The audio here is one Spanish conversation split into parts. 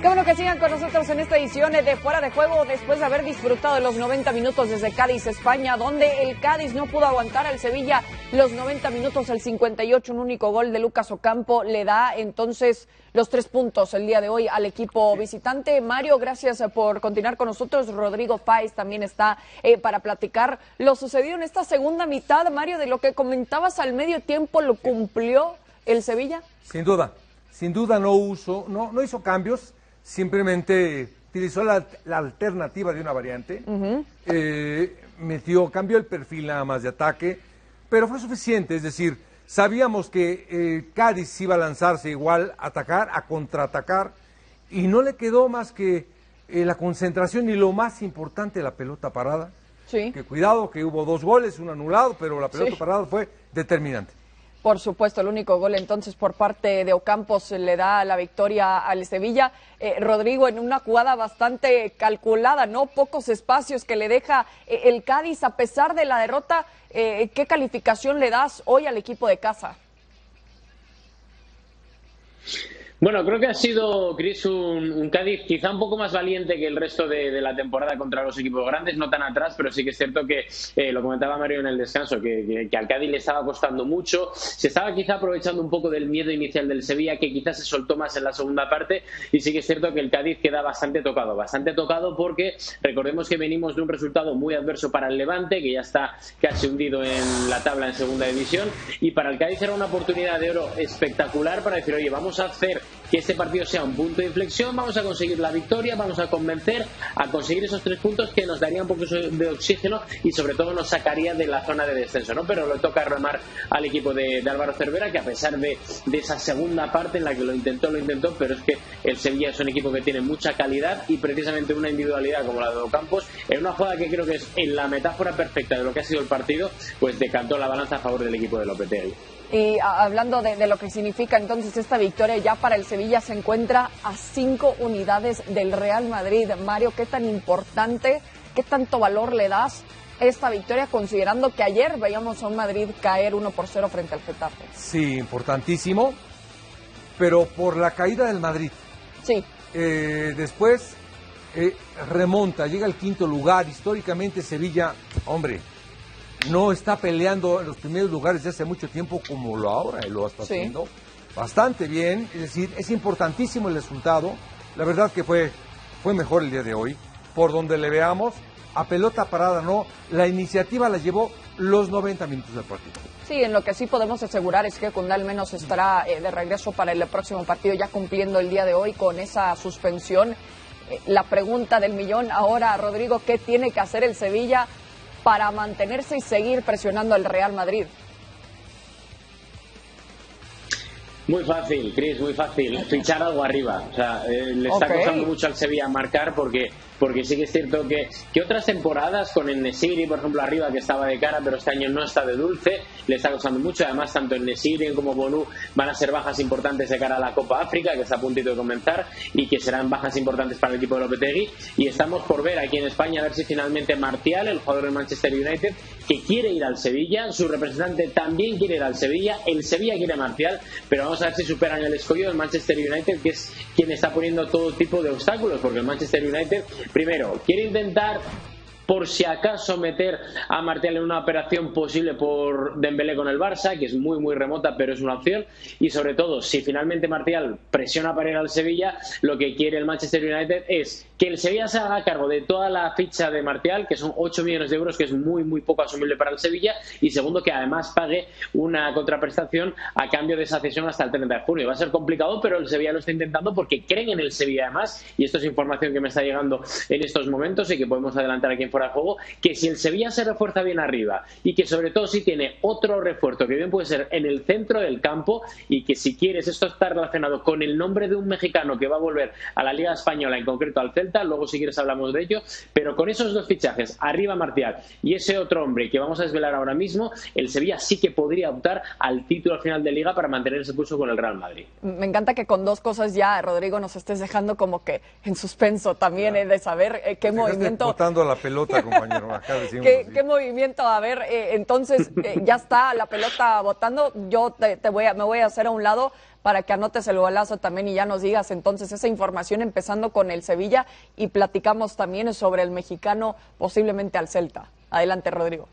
Qué bueno que sigan con nosotros en esta edición de Fuera de Juego después de haber disfrutado los 90 minutos desde Cádiz, España, donde el Cádiz no pudo aguantar al Sevilla los 90 minutos, el 58, un único gol de Lucas Ocampo le da entonces los tres puntos el día de hoy al equipo visitante. Mario, gracias por continuar con nosotros. Rodrigo Fáez también está eh, para platicar lo sucedido en esta segunda mitad. Mario, de lo que comentabas al medio tiempo, ¿lo cumplió el Sevilla? Sin duda, sin duda no, uso, no, no hizo cambios simplemente utilizó la, alternativa de una variante, eh, metió, cambió el perfil nada más de ataque, pero fue suficiente, es decir, sabíamos que eh, Cádiz iba a lanzarse igual a atacar, a contraatacar, y no le quedó más que eh, la concentración y lo más importante, la pelota parada. Sí. Que cuidado, que hubo dos goles, un anulado, pero la pelota parada fue determinante. Por supuesto, el único gol entonces por parte de Ocampos le da la victoria al Sevilla. Eh, Rodrigo, en una jugada bastante calculada, ¿no? Pocos espacios que le deja eh, el Cádiz a pesar de la derrota. Eh, ¿Qué calificación le das hoy al equipo de casa? Bueno, creo que ha sido, Chris, un, Cádiz quizá un poco más valiente que el resto de, la temporada contra los equipos grandes, no tan atrás, pero sí que es cierto que, eh, lo comentaba Mario en el descanso, que, al Cádiz le estaba costando mucho, se estaba quizá aprovechando un poco del miedo inicial del Sevilla, que quizás se soltó más en la segunda parte, y sí que es cierto que el Cádiz queda bastante tocado, bastante tocado porque recordemos que venimos de un resultado muy adverso para el Levante, que ya está casi hundido en la tabla en segunda división, y para el Cádiz era una oportunidad de oro espectacular para decir, oye, vamos a hacer que este partido sea un punto de inflexión, vamos a conseguir la victoria, vamos a convencer a conseguir esos tres puntos que nos darían un poco de oxígeno y sobre todo nos sacaría de la zona de descenso, ¿no? Pero le toca remar al equipo de, Álvaro Cervera que a pesar de, esa segunda parte en la que lo intentó, lo intentó, pero es que el Sevilla es un equipo que tiene mucha calidad y precisamente una individualidad como la de Ocampos, en una jugada que creo que es en la metáfora perfecta de lo que ha sido el partido, pues decantó la balanza a favor del equipo de Lopetegui. Y hablando de, lo que significa entonces esta victoria ya para el Sevilla se encuentra a cinco unidades del Real Madrid. Mario, ¿qué tan importante, qué tanto valor le das a esta victoria considerando que ayer veíamos a un Madrid caer 1 por 0 frente al Getafe? Sí, importantísimo, pero por la caída del Madrid. Sí. Eh, después eh, remonta, llega al quinto lugar. Históricamente Sevilla, hombre, no está peleando en los primeros lugares de hace mucho tiempo como lo ahora, y lo está haciendo bastante bien. Es decir, es importantísimo el resultado. La verdad que fue, fue mejor el día de hoy. Por donde le veamos, a pelota parada no, la iniciativa la llevó los 90 minutos del partido. Sí, en lo que sí podemos asegurar es que Cunda al menos estará eh, de regreso para el próximo partido, ya cumpliendo el día de hoy con esa suspensión. Eh, la pregunta del millón ahora, Rodrigo, ¿qué tiene que hacer el Sevilla para mantenerse y seguir presionando al Real Madrid? Muy fácil, Chris, muy fácil. Fichar algo arriba. O sea, eh, le está costando mucho al Sevilla marcar porque porque sí que es cierto que, que otras temporadas con el Nesiri, por ejemplo, arriba que estaba de cara, pero este año no está de dulce, le está costando mucho. Además, tanto el Nesiri como Bonu van a ser bajas importantes de cara a la Copa África, que está a puntito de comenzar, y que serán bajas importantes para el equipo de Lopetegui. Y estamos por ver aquí en España a ver si finalmente Martial, el jugador del Manchester United, que quiere ir al Sevilla, su representante también quiere ir al Sevilla, el Sevilla quiere Martial, pero vamos a ver si superan el escollo del Manchester United, que es quien está poniendo todo tipo de obstáculos, porque el Manchester United primero, quiere intentar por si acaso meter a Martial en una operación posible por Dembélé con el Barça, que es muy muy remota, pero es una opción. Y sobre todo, si finalmente Martial presiona para ir al Sevilla, lo que quiere el Manchester United es que el Sevilla se haga cargo de toda la ficha de Martial, que son 8 millones de euros, que es muy muy poco asumible para el Sevilla, y segundo, que además pague una contraprestación a cambio de esa cesión hasta el 30 de junio. Va a ser complicado, pero el Sevilla lo está intentando porque creen en el Sevilla además, y esto es información que me está llegando en estos momentos y que podemos adelantar aquí en Fuera de Juego, que si el Sevilla se refuerza bien arriba y que sobre todo si tiene otro refuerzo que bien puede ser en el centro del campo y que si quieres esto está relacionado con el nombre de un mexicano que va a volver a la Liga Española, en concreto al Celta, luego si quieres hablamos de ello, pero con esos dos fichajes, arriba Martial y ese otro hombre que vamos a desvelar ahora mismo, el Sevilla sí que podría optar al título al final de Liga para mantener ese pulso con el Real Madrid. Me encanta que con dos cosas ya, Rodrigo, nos estés dejando como que en suspenso también eh, de saber eh, qué movimiento... la pelota pelota, compañero. ¿Qué, movimiento? A ver, eh, entonces eh, ya está la pelota botando. Yo te, voy a, me voy a hacer a un lado para que anotes el golazo también y ya nos digas entonces esa información empezando con el Sevilla y platicamos también sobre el mexicano posiblemente al Celta. Adelante, Rodrigo.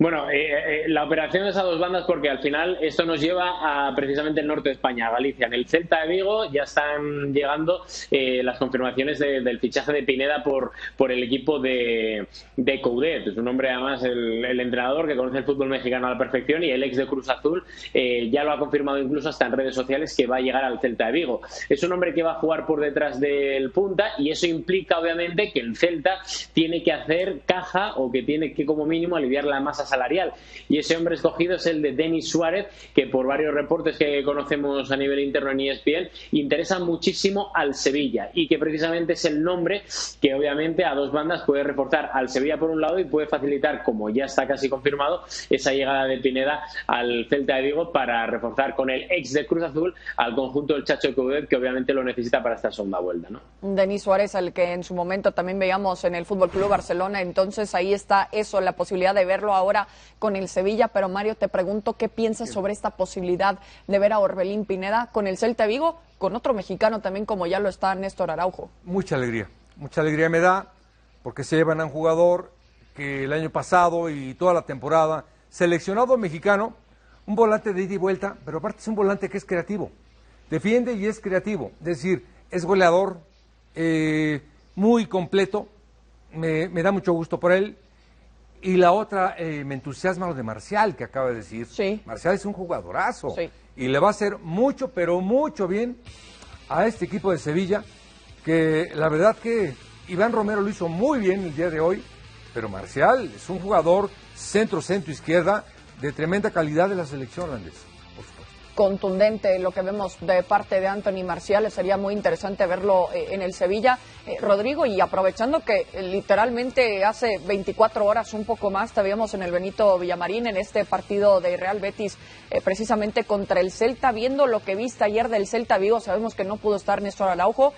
Bueno, eh, eh, la operación es a dos bandas porque al final esto nos lleva a precisamente el norte de España, a Galicia. En el Celta de Vigo ya están llegando eh, las confirmaciones del fichaje de Pineda por, por el equipo de, de Coudet. Es un hombre, además, el, entrenador que conoce el fútbol mexicano a la perfección y el ex de Cruz Azul ya lo ha confirmado incluso hasta en redes sociales que va a llegar al Celta de Vigo. Es un hombre que va a jugar por detrás del punta y eso implica, obviamente, que el Celta tiene que hacer caja o que tiene que, como mínimo, aliviar la masa salarial. Y ese hombre escogido es el de Denis Suárez, que por varios reportes que conocemos a nivel interno en ESPN, interesa muchísimo al Sevilla y que precisamente es el nombre que obviamente a dos bandas puede reforzar al Sevilla por un lado y puede facilitar, como ya está casi confirmado, esa llegada de Pineda al Celta de Vigo para reforzar con el ex de Cruz Azul al conjunto del Chacho Coudet, que obviamente lo necesita para esta segunda vuelta. ¿no? Denis Suárez, al que en su momento también veíamos en el Fútbol Club Barcelona, entonces ahí está eso, la posibilidad de verlo ahora con el Sevilla, pero Mario, te pregunto qué piensas sobre esta posibilidad de ver a Orbelín Pineda con el Celta Vigo, con otro mexicano también como ya lo está Néstor Araujo. Mucha alegría, mucha alegría me da porque se llevan a un jugador que el año pasado y toda la temporada, seleccionado mexicano, un volante de ida y vuelta, pero aparte es un volante que es creativo, defiende y es creativo, es decir, es goleador, eh, muy completo, me, me da mucho gusto por él, y la otra, eh, me entusiasma lo de Marcial, que acaba de decir. Sí. Marcial es un jugadorazo. Y le va a hacer mucho, pero mucho bien a este equipo de Sevilla, que la verdad que Iván Romero lo hizo muy bien el día de hoy, pero Marcial es un jugador centro, centro, izquierda, de tremenda calidad de la selección holandesa contundente lo que vemos de parte de Anthony Marcial. Sería muy interesante verlo eh, en el Sevilla. Eh, Rodrigo, y aprovechando que eh, literalmente hace 24 horas, un poco más, te vimos en el Benito Villamarín en este partido de Real Betis, precisamente contra el Celta, viendo lo que viste ayer del Celta Vigo, sabemos que no pudo estar Néstor Araujo.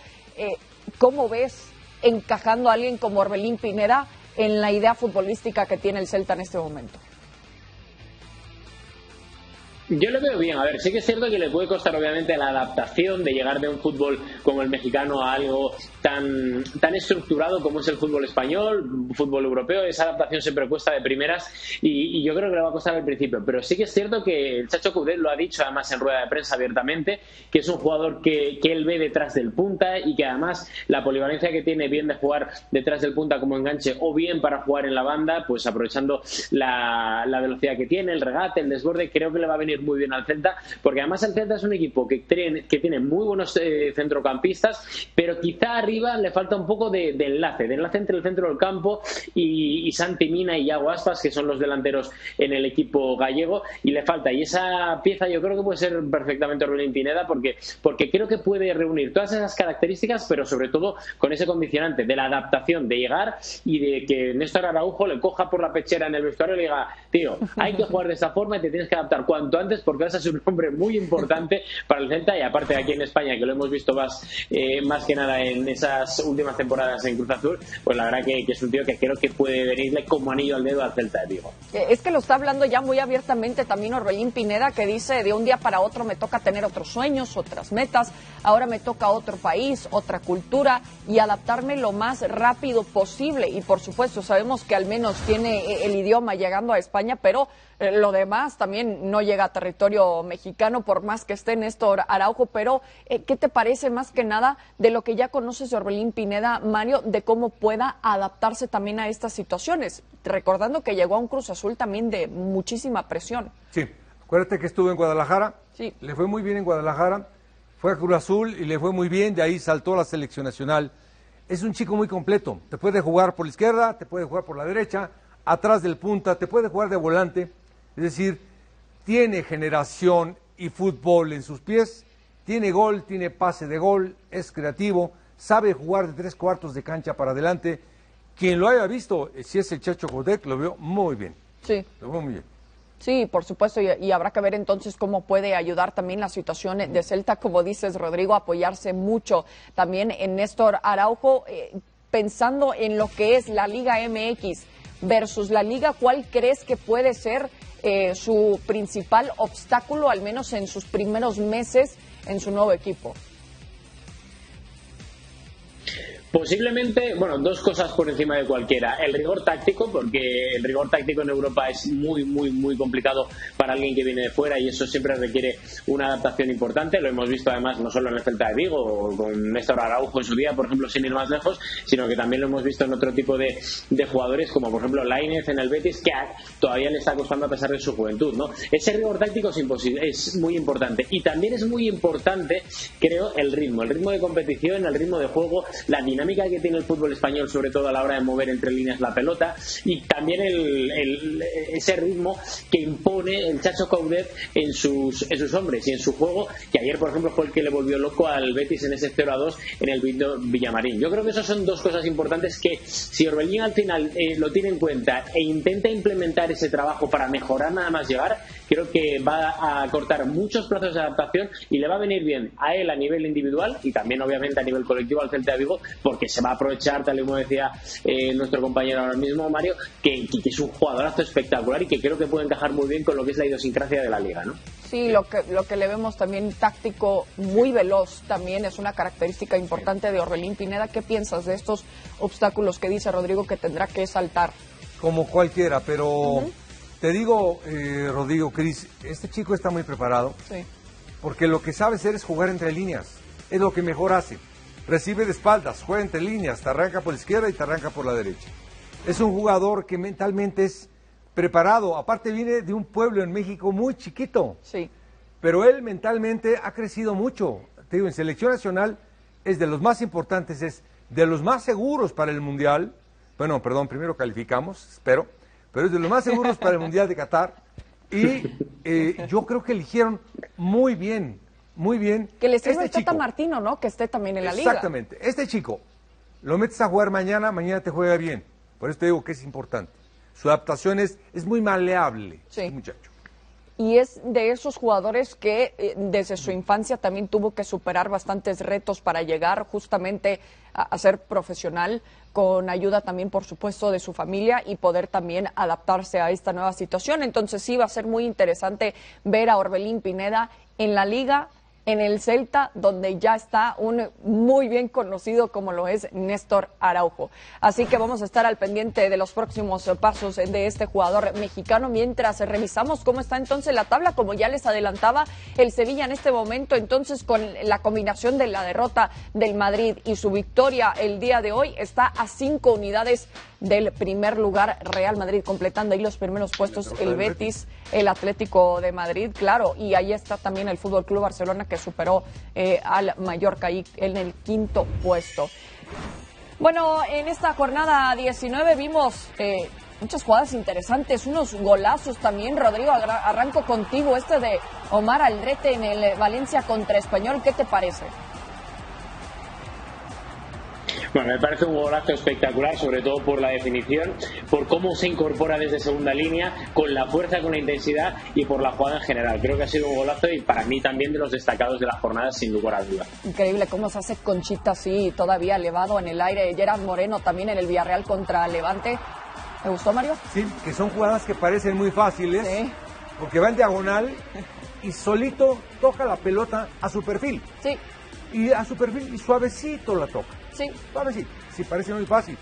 ¿Cómo ves encajando a alguien como Orbelín Pineda en la idea futbolística que tiene el Celta en este momento? Yo lo veo bien. A ver, sí que es cierto que le puede costar obviamente la adaptación de llegar de un fútbol como el mexicano a algo tan, tan estructurado como es el fútbol español, fútbol europeo. Esa adaptación siempre cuesta de primeras y, yo creo que le va a costar al principio. Pero sí que es cierto que el Chacho Coudet lo ha dicho además en rueda de prensa abiertamente, que es un jugador que, que él ve detrás del punta y que además la polivalencia que tiene bien de jugar detrás del punta como enganche o bien para jugar en la banda, pues aprovechando la, la velocidad que tiene, el regate, el desborde, creo que le va a venir muy bien al Celta, porque además el Celta es un equipo que tiene, que tiene muy buenos eh, centrocampistas, pero quizá arriba le falta un poco de, enlace, de enlace entre el centro del campo y, Santi Mina y Yago Aspas, que son los delanteros en el equipo gallego, y le falta. Y esa pieza yo creo que puede ser perfectamente Rubén Pineda, porque, porque creo que puede reunir todas esas características, pero sobre todo con ese condicionante de la adaptación, de llegar y de que Néstor Araujo le coja por la pechera en el vestuario y le diga, tío, hay que jugar de esta forma y te tienes que adaptar cuanto antes porque vas a ser un hombre muy importante para el Celta y aparte aquí en España, que lo hemos visto más, eh, más que nada en esas últimas temporadas en Cruz Azul, pues la verdad que, es un tío que creo que puede venirle como anillo al dedo al Celta de Vigo. Eh, es que lo está hablando ya muy abiertamente también Orbelín Pineda, que dice de un día para otro me toca tener otros sueños, otras metas, ahora me toca otro país, otra cultura y adaptarme lo más rápido posible. Y por supuesto, sabemos que al menos tiene eh, el idioma llegando a España, pero lo demás también no llega a territorio mexicano, por más que esté Néstor Araujo, pero eh, ¿qué te parece más que nada de lo que ya conoces de Orbelín Pineda, Mario, de cómo pueda adaptarse también a estas situaciones? Recordando que llegó a un Cruz Azul también de muchísima presión. Sí, acuérdate que estuvo en Guadalajara, sí. le fue muy bien en Guadalajara, fue a Cruz Azul y le fue muy bien, de ahí saltó a la selección nacional. Es un chico muy completo, te puede jugar por la izquierda, te puede jugar por la derecha, atrás del punta, te puede jugar de volante es decir, tiene generación y fútbol en sus pies, tiene gol, tiene pase de gol, es creativo, sabe jugar de tres cuartos de cancha para adelante. Quien lo haya visto, si es el Chacho Jodek, lo veo muy bien. Sí. Lo veo muy bien. Sí, por supuesto, y, habrá que ver entonces cómo puede ayudar también la situación de Celta, como dices, Rodrigo, apoyarse mucho también en Néstor Araujo. Eh, pensando en lo que es la Liga MX versus la Liga, ¿cuál crees que puede ser eh, su principal obstáculo, al menos en sus primeros meses en su nuevo equipo? Posiblemente, bueno, dos cosas por encima de cualquiera. El rigor táctico, porque el rigor táctico en Europa es muy, muy, muy complicado para alguien que viene de fuera y eso siempre requiere una adaptación importante. Lo hemos visto además no solo en el Celta de Vigo, con Néstor Araujo en su día, por ejemplo, sin ir más lejos, sino que también lo hemos visto en otro tipo de, de jugadores, como por ejemplo Lainez en el Betis, que todavía le está costando a pesar de su juventud. ¿no? Ese rigor táctico es, imposible, es muy importante. Y también es muy importante, creo, el ritmo, el ritmo de competición, el ritmo de juego, la dinámica dinámica que tiene el fútbol español, sobre todo a la hora de mover entre líneas la pelota, y también el, ese ritmo que impone el Chacho Coudet en sus, en sus hombres y en su juego, que ayer, por ejemplo, fue el que le volvió loco al Betis en ese 0 a 2 en el Villamarín. Yo creo que esas son dos cosas importantes que, si Orbelín al final eh, lo tiene en cuenta e intenta implementar ese trabajo para mejorar nada más llegar, creo que va a cortar muchos procesos de adaptación y le va a venir bien a él a nivel individual y también, obviamente, a nivel colectivo al Celta de Vigo, porque se va a aprovechar, tal y como decía eh, nuestro compañero ahora mismo, Mario, que, es un jugadorazo espectacular y que creo que puede encajar muy bien con lo que es la idiosincrasia de la liga, ¿no? Sí, lo que, lo que le vemos también táctico, muy veloz también es una característica importante de Orbelín Pineda. ¿Qué piensas de estos obstáculos que dice Rodrigo que tendrá que saltar? Como cualquiera, pero te digo, eh, Rodrigo, Cris, este chico está muy preparado. Sí. Porque lo que sabe hacer es jugar entre líneas. Es lo que mejor hace recibe de espaldas, juega entre líneas, te arranca por la izquierda y te arranca por la derecha. Es un jugador que mentalmente es preparado, aparte viene de un pueblo en México muy chiquito. Sí. Pero él mentalmente ha crecido mucho. Te digo, en selección nacional es de los más importantes, es de los más seguros para el Mundial. Bueno, perdón, primero calificamos, espero, pero es de los más seguros para el Mundial de Qatar. Y eh, yo creo que eligieron muy bien muy bien. Que le esté este Tata Martino, ¿no? Que esté también en la liga. Exactamente. Este chico, lo metes a jugar mañana, mañana te juega bien. Por eso te digo que es importante. Su adaptación es, es muy maleable, sí. este muchacho. Y es de esos jugadores que eh, desde su infancia también tuvo que superar bastantes retos para llegar justamente a, ser profesional, con ayuda también, por supuesto, de su familia y poder también adaptarse a esta nueva situación. Entonces sí va a ser muy interesante ver a Orbelín Pineda en la liga en el Celta, donde ya está un muy bien conocido como lo es Néstor Araujo. Así que vamos a estar al pendiente de los próximos pasos de este jugador mexicano mientras revisamos cómo está entonces la tabla, como ya les adelantaba el Sevilla en este momento, entonces con la combinación de la derrota del Madrid y su victoria el día de hoy está a cinco unidades del primer lugar Real Madrid, completando ahí los primeros puestos el Betis, el Atlético de Madrid, claro, y ahí está también el Fútbol Club Barcelona que superó eh, al Mallorca ahí en el quinto puesto. Bueno, en esta jornada 19 vimos eh, muchas jugadas interesantes, unos golazos también. Rodrigo, arranco contigo, este de Omar Aldrete en el Valencia contra Español, ¿qué te parece? Bueno, me parece un golazo espectacular, sobre todo por la definición, por cómo se incorpora desde segunda línea, con la fuerza, con la intensidad y por la jugada en general. Creo que ha sido un golazo y para mí también de los destacados de la jornada, sin lugar a duda. Increíble cómo se hace Conchita así, todavía elevado en el aire. Gerard Moreno también en el Villarreal contra Levante. ¿Te gustó, Mario? Sí, que son jugadas que parecen muy fáciles, sí. porque va en diagonal y solito toca la pelota a su perfil. Sí. Y a su perfil y suavecito la toca. Sí. Suavecito. Sí, parece muy fácil,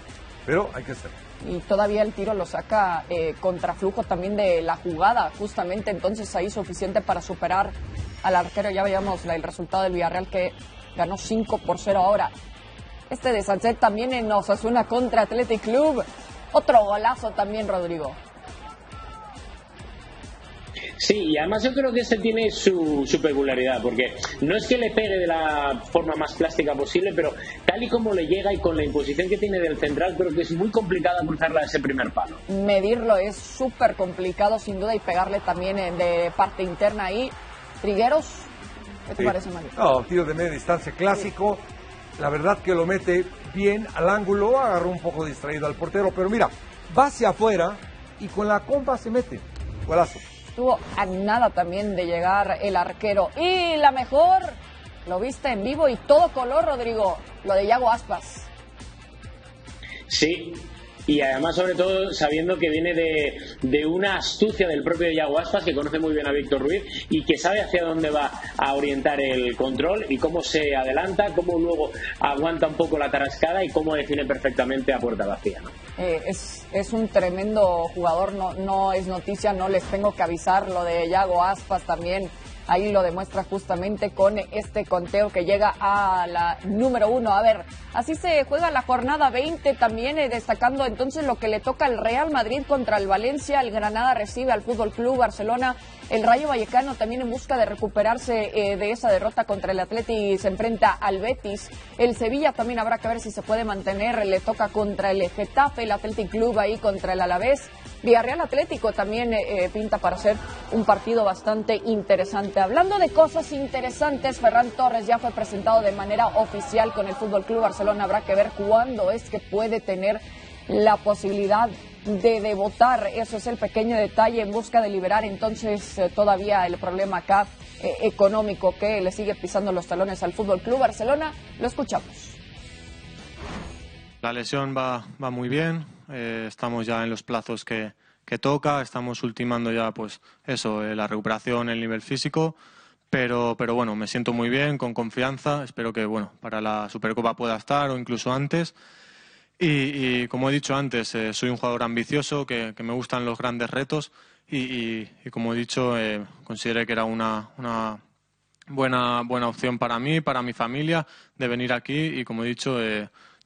pero hay que hacerlo. Y todavía el tiro lo saca eh, contraflujo también de la jugada, justamente entonces ahí suficiente para superar al arquero. Ya veíamos el resultado del Villarreal que ganó 5 por 0 ahora. Este de Sánchez también en Osasuna contra Athletic Club. Otro golazo también, Rodrigo. Sí, y además yo creo que este tiene su, su, peculiaridad, porque no es que le pegue de la forma más plástica posible, pero tal y como le llega y con la imposición que tiene del central, creo que es muy complicado cruzarla de ese primer palo. Medirlo es súper complicado, sin duda, y pegarle también de parte interna ahí. Trigueros, ¿qué te parece, Mario? No, tiro de media distancia clásico. La verdad que lo mete bien al ángulo, agarró un poco distraído al portero, pero mira, va hacia afuera y con la compa se mete. Golazo. Estuvo a nada también de llegar el arquero. Y la mejor, lo viste en vivo y todo color, Rodrigo, lo de Yago Aspas. Sí, y además sobre todo sabiendo que viene de, de una astucia del propio Yago Aspas que conoce muy bien a Víctor Ruiz y que sabe hacia dónde va a orientar el control y cómo se adelanta, cómo luego aguanta un poco la tarascada y cómo define perfectamente a puerta vacía. Eh, es, es un tremendo jugador, no, no es noticia, no les tengo que avisar lo de Yago Aspas también Ahí lo demuestra justamente con este conteo que llega a la número uno. A ver, así se juega la jornada 20 también, eh, destacando entonces lo que le toca al Real Madrid contra el Valencia. El Granada recibe al Fútbol Club Barcelona. El Rayo Vallecano también en busca de recuperarse eh, de esa derrota contra el Atleti se enfrenta al Betis. El Sevilla también habrá que ver si se puede mantener. Le toca contra el Getafe, el Athletic Club ahí contra el Alavés. Villarreal Atlético también eh, pinta para ser un partido bastante interesante. Hablando de cosas interesantes, Ferran Torres ya fue presentado de manera oficial con el Fútbol Club Barcelona. Habrá que ver cuándo es que puede tener la posibilidad de debutar. Eso es el pequeño detalle en busca de liberar entonces eh, todavía el problema acá eh, económico que le sigue pisando los talones al Fútbol Club Barcelona. Lo escuchamos. La lesión va muy bien, eh, estamos ya en los plazos que, que, toca, estamos ultimando ya pues eso, eh, la recuperación, el nivel físico, pero, pero bueno, me siento muy bien, con confianza, espero que bueno, para la Supercopa pueda estar o incluso antes. Y, como he dicho antes, eh, soy un jugador ambicioso, que, que, me gustan los grandes retos y, y como he dicho, consideré que era una, una buena, buena opción para mí, para mi familia, de venir aquí y como he dicho,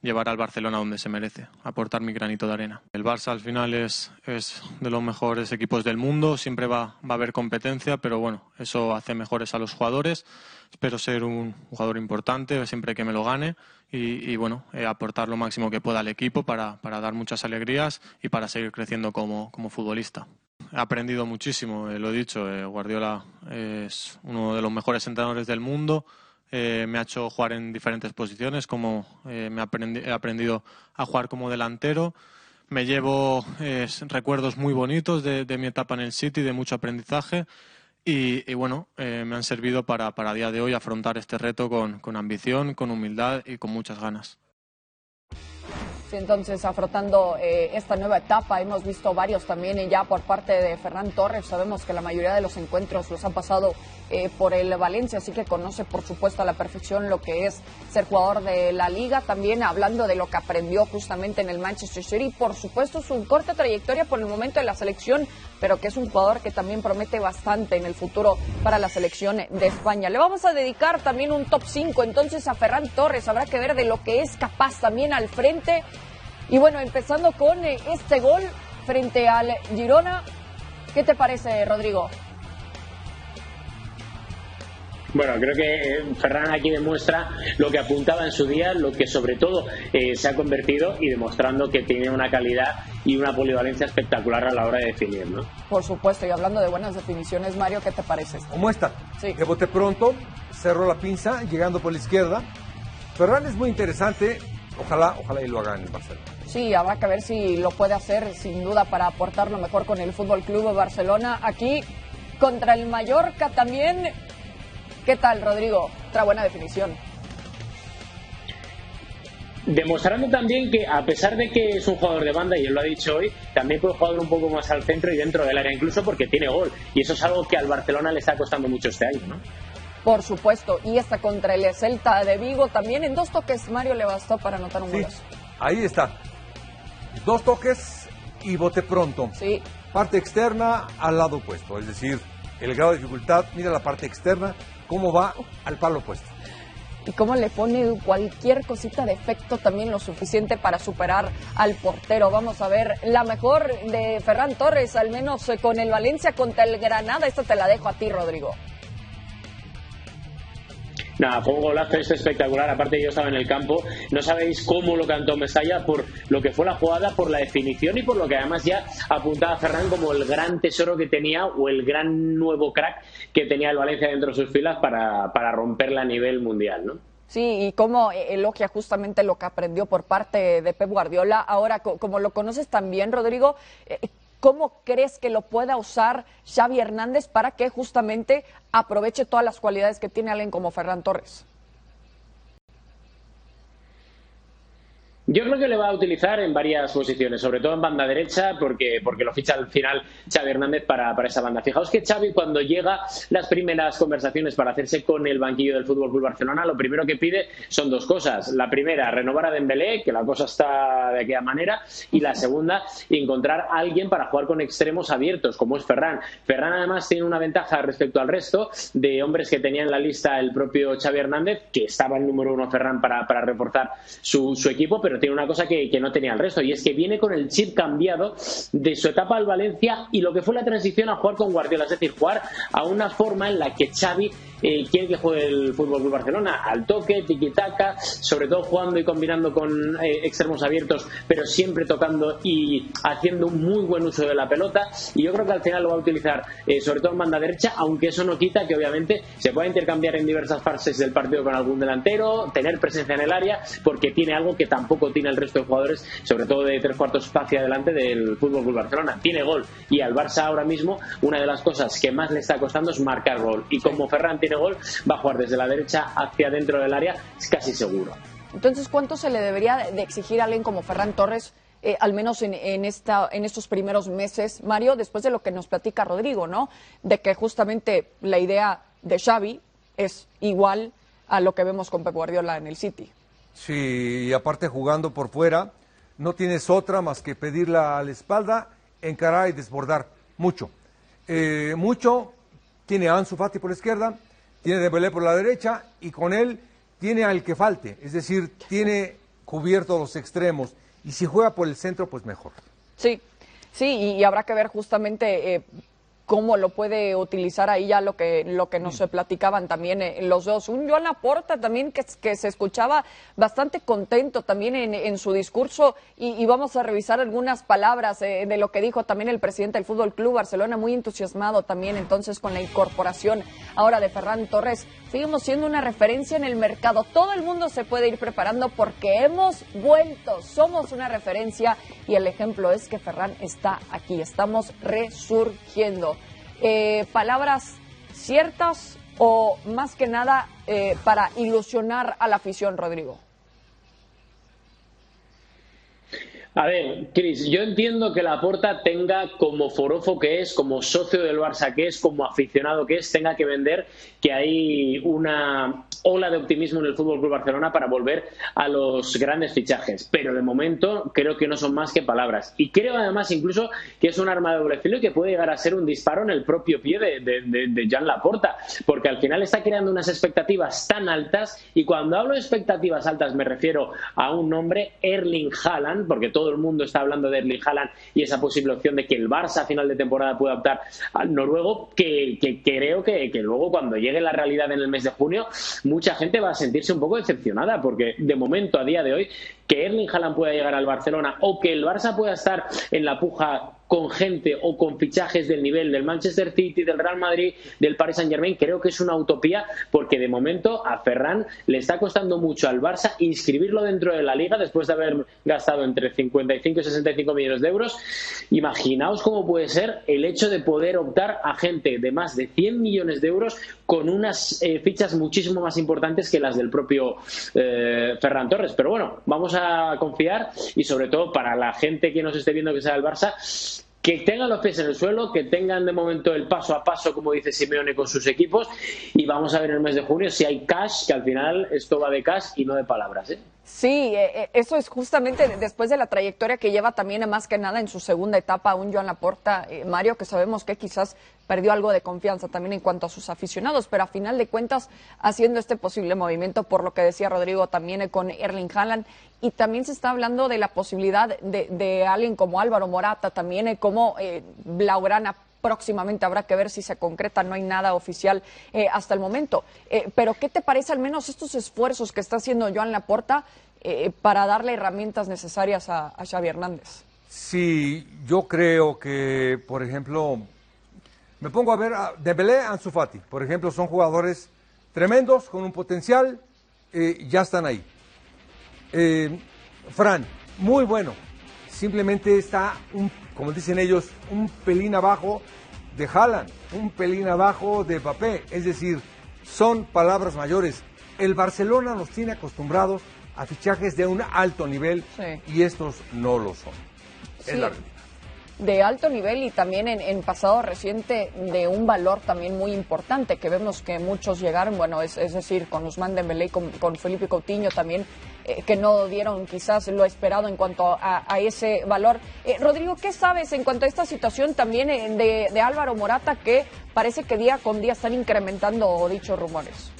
llevar al Barcelona donde se merece, aportar mi granito de arena. El Barça al final es, es de los mejores equipos del mundo, siempre va, va, a haber competencia, pero bueno, eso hace mejores a los jugadores. Espero ser un jugador importante siempre que me lo gane y, y bueno, eh, aportar lo máximo que pueda al equipo para, para dar muchas alegrías y para seguir creciendo como, como futbolista. He aprendido muchísimo, eh, lo he dicho, eh, Guardiola es uno de los mejores entrenadores del mundo, eh, me ha hecho jugar en diferentes posiciones, como eh, me he aprendido a jugar como delantero. Me llevo eh, recuerdos muy bonitos de, de, mi etapa en el City, de mucho aprendizaje y, y bueno, eh, me han servido para, para a día de hoy afrontar este reto con, con ambición, con humildad y con muchas ganas. Entonces, afrontando eh, esta nueva etapa, hemos visto varios también ya por parte de Ferran Torres. Sabemos que la mayoría de los encuentros los han pasado eh, por el Valencia, así que conoce, por supuesto, a la perfección lo que es ser jugador de la liga. También hablando de lo que aprendió justamente en el Manchester City. Por supuesto, su corta trayectoria por el momento de la selección, pero que es un jugador que también promete bastante en el futuro para la selección de España. Le vamos a dedicar también un top 5 entonces a Ferran Torres. Habrá que ver de lo que es capaz también al frente y bueno, empezando con eh, este gol frente al Girona, ¿qué te parece, Rodrigo? Bueno, creo que eh, Ferran aquí demuestra lo que apuntaba en su día, lo que sobre todo eh, se ha convertido y demostrando que tiene una calidad y una polivalencia espectacular a la hora de definir, ¿no? Por supuesto, y hablando de buenas definiciones, Mario, ¿qué te parece? ¿Cómo está? Sí. Que bote pronto, cerró la pinza, llegando por la izquierda. Ferran es muy interesante, ojalá, ojalá y lo haga en el Barcelona. Sí, habrá que ver si lo puede hacer sin duda para aportar lo mejor con el Fútbol Club de Barcelona. Aquí contra el Mallorca también. ¿Qué tal, Rodrigo? Otra buena definición. Demostrando también que, a pesar de que es un jugador de banda, y él lo ha dicho hoy, también puede jugar un poco más al centro y dentro del área, incluso porque tiene gol. Y eso es algo que al Barcelona le está costando mucho este año, ¿no? Por supuesto, y esta contra el Celta de Vigo también en dos toques Mario le bastó para anotar un Sí, golazo. ahí está. Dos toques y bote pronto. Sí, Parte externa al lado opuesto, es decir, el grado de dificultad, mira la parte externa, cómo va al palo opuesto. y cómo le pone cualquier cosita de efecto también lo suficiente para superar al portero. Vamos a ver la mejor de Ferran Torres, al menos eh, con el Valencia contra el Granada. Esta te la dejo a ti, Rodrigo. Nada, fue un golazo este espectacular. Aparte, yo estaba en el campo. No sabéis cómo lo cantó Mestalla por lo que fue la jugada, por la definición y por lo que además ya apuntaba Ferran como el gran tesoro que tenía o el gran nuevo crack que tenía el Valencia dentro de sus filas para, para romperla a nivel mundial, ¿no? Sí, y cómo elogia justamente lo que aprendió por parte de Pep Guardiola. Ahora, co- como lo conoces también, Rodrigo, eh, ¿cómo crees que lo pueda usar Xavi Hernández para que justamente aproveche todas las cualidades que tiene alguien como Ferran Torres? Yo creo que le va a utilizar en varias posiciones, sobre todo en banda derecha, porque, porque lo ficha al final Xavi Hernández para, para esa banda. Fijaos que Xavi cuando llega las primeras conversaciones para hacerse con el banquillo del Fútbol Club Barcelona, lo primero que pide son dos cosas. La primera, renovar a Dembélé, que la cosa está de aquella manera, y la segunda, encontrar a alguien para jugar con extremos abiertos, como es Ferran. Ferran además tiene una ventaja respecto al resto de hombres que tenía en la lista el propio Xavi Hernández, que estaba el número uno Ferran para, para reforzar su, su equipo, pero tiene una cosa que, que, no tenía el resto, y es que viene con el chip cambiado de su etapa al Valencia y lo que fue la transición a jugar con Guardiola, es decir, jugar a una forma en la que Xavi eh, quiere que juegue el Fútbol Club Barcelona al toque, tiki-taka, sobre todo jugando y combinando con eh, extremos abiertos, pero siempre tocando y haciendo un muy buen uso de la pelota. Y yo creo que al final lo va a utilizar, eh, sobre todo en banda derecha, aunque eso no quita que obviamente se pueda intercambiar en diversas fases del partido con algún delantero, tener presencia en el área, porque tiene algo que tampoco tiene el resto de jugadores, sobre todo de tres cuartos hacia adelante del Fútbol Club Barcelona. Tiene gol y al Barça ahora mismo una de las cosas que más le está costando es marcar gol. Y como Ferran tiene gol, va a jugar desde la derecha hacia dentro del área, es casi seguro. Entonces, ¿cuánto se le debería de exigir a alguien como Ferran Torres? Eh, al menos en, en, esta, en estos primeros meses, Mario, después de lo que nos platica Rodrigo, ¿no? De que justamente la idea de Xavi es igual a lo que vemos con Pep Guardiola en el City. Sí, y aparte jugando por fuera, no tienes otra más que pedirla a la espalda, encarar y desbordar mucho. Eh, mucho tiene a Ansu Fati por la izquierda, tiene Dembélé por la derecha y con él tiene al que falte, es decir, tiene cubierto los extremos y si juega por el centro, pues mejor. Sí, sí, y, y habrá que ver justamente eh, cómo lo puede utilizar ahí ya lo que lo que nos platicaban también eh, los dos. Un Joan Laporta también que, que se escuchaba bastante contento también en, en su discurso y, y, vamos a revisar algunas palabras eh, de lo que dijo también el presidente del Fútbol Club Barcelona, muy entusiasmado también entonces con la incorporación ahora de Ferran Torres. Seguimos siendo una referencia en el mercado. Todo el mundo se puede ir preparando porque hemos vuelto, somos una referencia y el ejemplo es que Ferran está aquí, estamos resurgiendo eh, palabras ciertas o más que nada eh, para ilusionar a la afición, Rodrigo? A ver, Cris, yo entiendo que la Porta tenga como forofo que es, como socio del Barça que es, como aficionado que es, tenga que vender que hay una ola de optimismo en el Fútbol Club Barcelona para volver a los grandes fichajes. Pero de momento creo que no son más que palabras. Y creo además incluso que es un arma de doble filo y que puede llegar a ser un disparo en el propio pie de, de, de, de Jan Laporta. Porque al final está creando unas expectativas tan altas. Y cuando hablo de expectativas altas me refiero a un nombre, Erling Haaland, porque todo todo el mundo está hablando de Erling Haaland y esa posible opción de que el Barça a final de temporada pueda optar al noruego, que, creo que, luego cuando llegue la realidad en el mes de junio, mucha gente va a sentirse un poco decepcionada, porque de momento, a día de hoy, que Erling Haaland pueda llegar al Barcelona o que el Barça pueda estar en la puja con gente o con fichajes del nivel del Manchester City, del Real Madrid, del Paris Saint Germain, creo que es una utopía porque de momento a Ferran le está costando mucho al Barça inscribirlo dentro de la liga después de haber gastado entre 55 y 65 millones de euros. Imaginaos cómo puede ser el hecho de poder optar a gente de más de 100 millones de euros con unas eh, fichas muchísimo más importantes que las del propio eh, Ferran Torres. Pero bueno, vamos a confiar y sobre todo para la gente que nos esté viendo que sea el Barça, que tengan los pies en el suelo, que tengan de momento el paso a paso, como dice Simeone, con sus equipos y vamos a ver en el mes de junio si hay cash, que al final esto va de cash y no de palabras. ¿eh? Sí, eso es justamente después de la trayectoria que lleva también más que nada en su segunda etapa un Joan Laporta, eh, Mario, que sabemos que quizás perdió algo de confianza también en cuanto a sus aficionados, pero a final de cuentas haciendo este posible movimiento, por lo que decía Rodrigo también eh, con Erling Haaland, y también se está hablando de la posibilidad de, de alguien como Álvaro Morata, también eh, como eh, Blaugrana próximamente habrá que ver si se concreta, no hay nada oficial eh, hasta el momento. Eh, pero ¿qué te parece al menos estos esfuerzos que está haciendo Joan Laporta eh, para darle herramientas necesarias a, a, Xavi Hernández? Sí, yo creo que, por ejemplo, me pongo a ver a Dembélé, Ansu Fati, por ejemplo, son jugadores tremendos, con un potencial, ya están ahí. Fran, muy bueno, simplemente está un como dicen ellos, un pelín abajo de Haaland, un pelín abajo de Papé. Es decir, son palabras mayores. El Barcelona nos tiene acostumbrados a fichajes de un alto nivel y estos no lo son. Es la de alto nivel y también en, pasado reciente de un valor también muy importante que vemos que muchos llegaron, bueno, es, decir, con Usman Dembélé y con, Felipe Coutinho también, eh, que no dieron quizás lo esperado en cuanto a, ese valor. Eh, Rodrigo, ¿qué sabes en cuanto a esta situación también eh, de, de Álvaro Morata que parece que día con día están incrementando dichos rumores?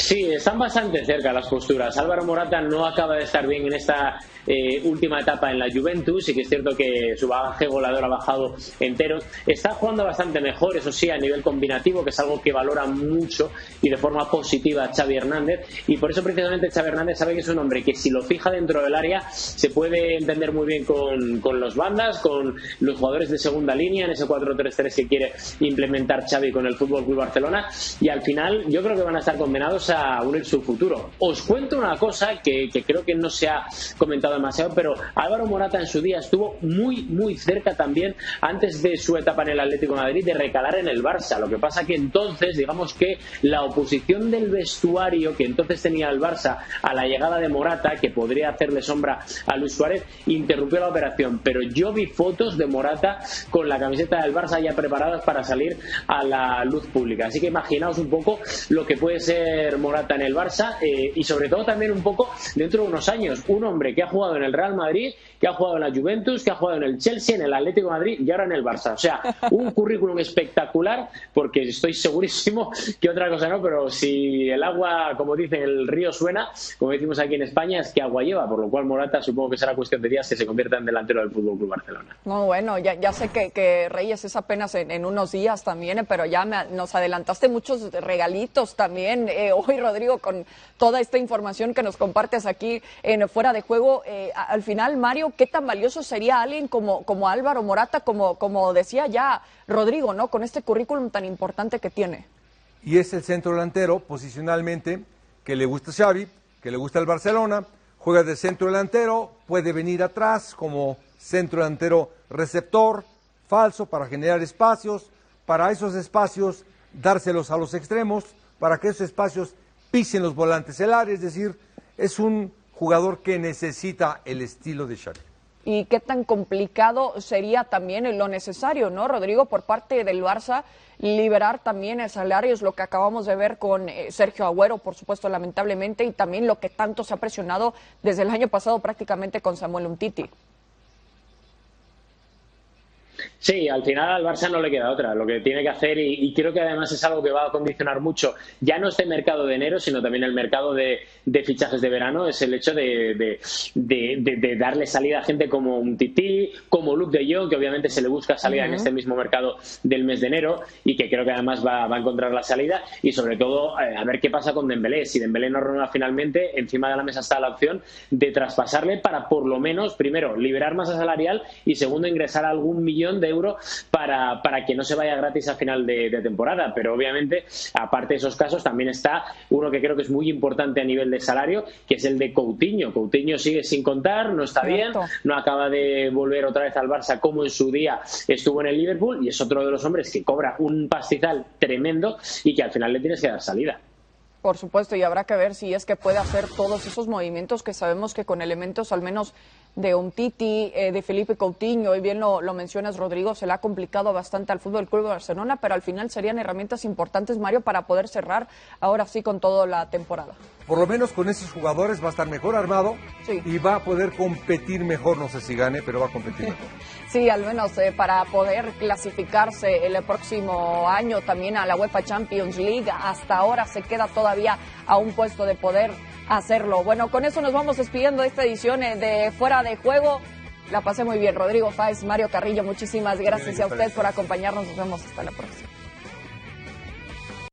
Sí, están bastante cerca las posturas. Álvaro Morata no acaba de estar bien en esta eh, última etapa en la Juventus y que es cierto que su bagaje goleador ha bajado entero. Está jugando bastante mejor, eso sí, a nivel combinativo, que es algo que valora mucho y de forma positiva Xavi Hernández. Y por eso precisamente Xavi Hernández sabe que es un hombre que si lo fija dentro del área se puede entender muy bien con, con los bandas, con los jugadores de segunda línea en ese 4-3-3 que quiere implementar Xavi con el Fútbol Club Barcelona. Y al final yo creo que van a estar condenados a unir su futuro. Os cuento una cosa que, creo que no se ha comentado demasiado, pero Álvaro Morata en su día estuvo muy, muy cerca también, antes de su etapa en el Atlético Madrid, de recalar en el Barça. Lo que pasa que entonces, digamos que la oposición del vestuario que entonces tenía el Barça a la llegada de Morata, que podría hacerle sombra a Luis Suárez, interrumpió la operación. Pero yo vi fotos de Morata con la camiseta del Barça ya preparadas para salir a la luz pública. Así que imaginaos un poco lo que puede ser Morata en el Barça eh, y sobre todo también un poco dentro de unos años. Un hombre que ha jugado en el Real Madrid, que ha jugado en la Juventus, que ha jugado en el Chelsea, en el Atlético Madrid y ahora en el Barça. O sea, un currículum espectacular, porque estoy segurísimo que otra cosa no, pero si el agua, como dicen, el río suena, como decimos aquí en España, es que agua lleva, por lo cual Morata supongo que será cuestión de días que se convierta en delantero del Fútbol Club Barcelona. No, bueno, ya, ya sé que, Reyes es apenas en, unos días también, pero ya nos adelantaste muchos regalitos también eh, hoy, Rodrigo, con toda esta información que nos compartes aquí en Fuera de Juego. Eh, al final, Mario, ¿qué tan valioso sería alguien como, como Álvaro Morata, como, como decía ya Rodrigo, ¿no? Con este currículum tan importante que tiene. Y es el centro delantero, posicionalmente, que le gusta Xavi, que le gusta el Barcelona, juega de centro delantero, puede venir atrás como centro delantero receptor, falso, para generar espacios, para esos espacios dárselos a los extremos, para que esos espacios pisen los volantes el área, es decir, es un jugador que necesita el estilo de Xavi. Y qué tan complicado sería también lo necesario, ¿no, Rodrigo, por parte del Barça, liberar también el salario, es lo que acabamos de ver con eh, Sergio Agüero, por supuesto, lamentablemente, y también lo que tanto se ha presionado desde el año pasado prácticamente con Samuel Umtiti. Sí, al final al Barça no le queda otra. Lo que tiene que hacer, y, creo que además es algo que va a condicionar mucho, ya no este mercado de enero, sino también el mercado de, fichajes de verano, es el hecho de, darle salida a gente como un Titi, como Luke de Jong, que obviamente se le busca salida en este mismo mercado del mes de enero y que creo que además va, a encontrar la salida. Y sobre todo, eh, a ver qué pasa con Dembélé. Si Dembélé no renueva finalmente, encima de la mesa está la opción de traspasarle para por lo menos, primero, liberar masa salarial y segundo, ingresar algún millón de euro para, para que no se vaya gratis a final de, temporada. Pero obviamente, aparte de esos casos, también está uno que creo que es muy importante a nivel de salario, que es el de Coutinho. Coutinho sigue sin contar, no está bien, no acaba de volver otra vez al Barça como en su día estuvo en el Liverpool y es otro de los hombres que cobra un pastizal tremendo y que al final le tienes que dar salida. Por supuesto, y habrá que ver si es que puede hacer todos esos movimientos que sabemos que con elementos al menos de un Titi, eh, de Felipe Coutinho, y bien lo, mencionas, Rodrigo, se le ha complicado bastante al Fútbol Club de Barcelona, pero al final serían herramientas importantes, Mario, para poder cerrar ahora sí con toda la temporada. Por lo menos con esos jugadores va a estar mejor armado y va a poder competir mejor, no sé si gane, pero va a competir mejor. Sí, al menos eh, para poder clasificarse el próximo año también a la UEFA Champions League. Hasta ahora se queda todavía a un puesto de poder hacerlo. Bueno, con eso nos vamos despidiendo de esta edición eh, de Fuera de Juego. La pasé muy bien. Rodrigo Fáez, Mario Carrillo, muchísimas gracias a usted por acompañarnos. Nos vemos hasta la próxima.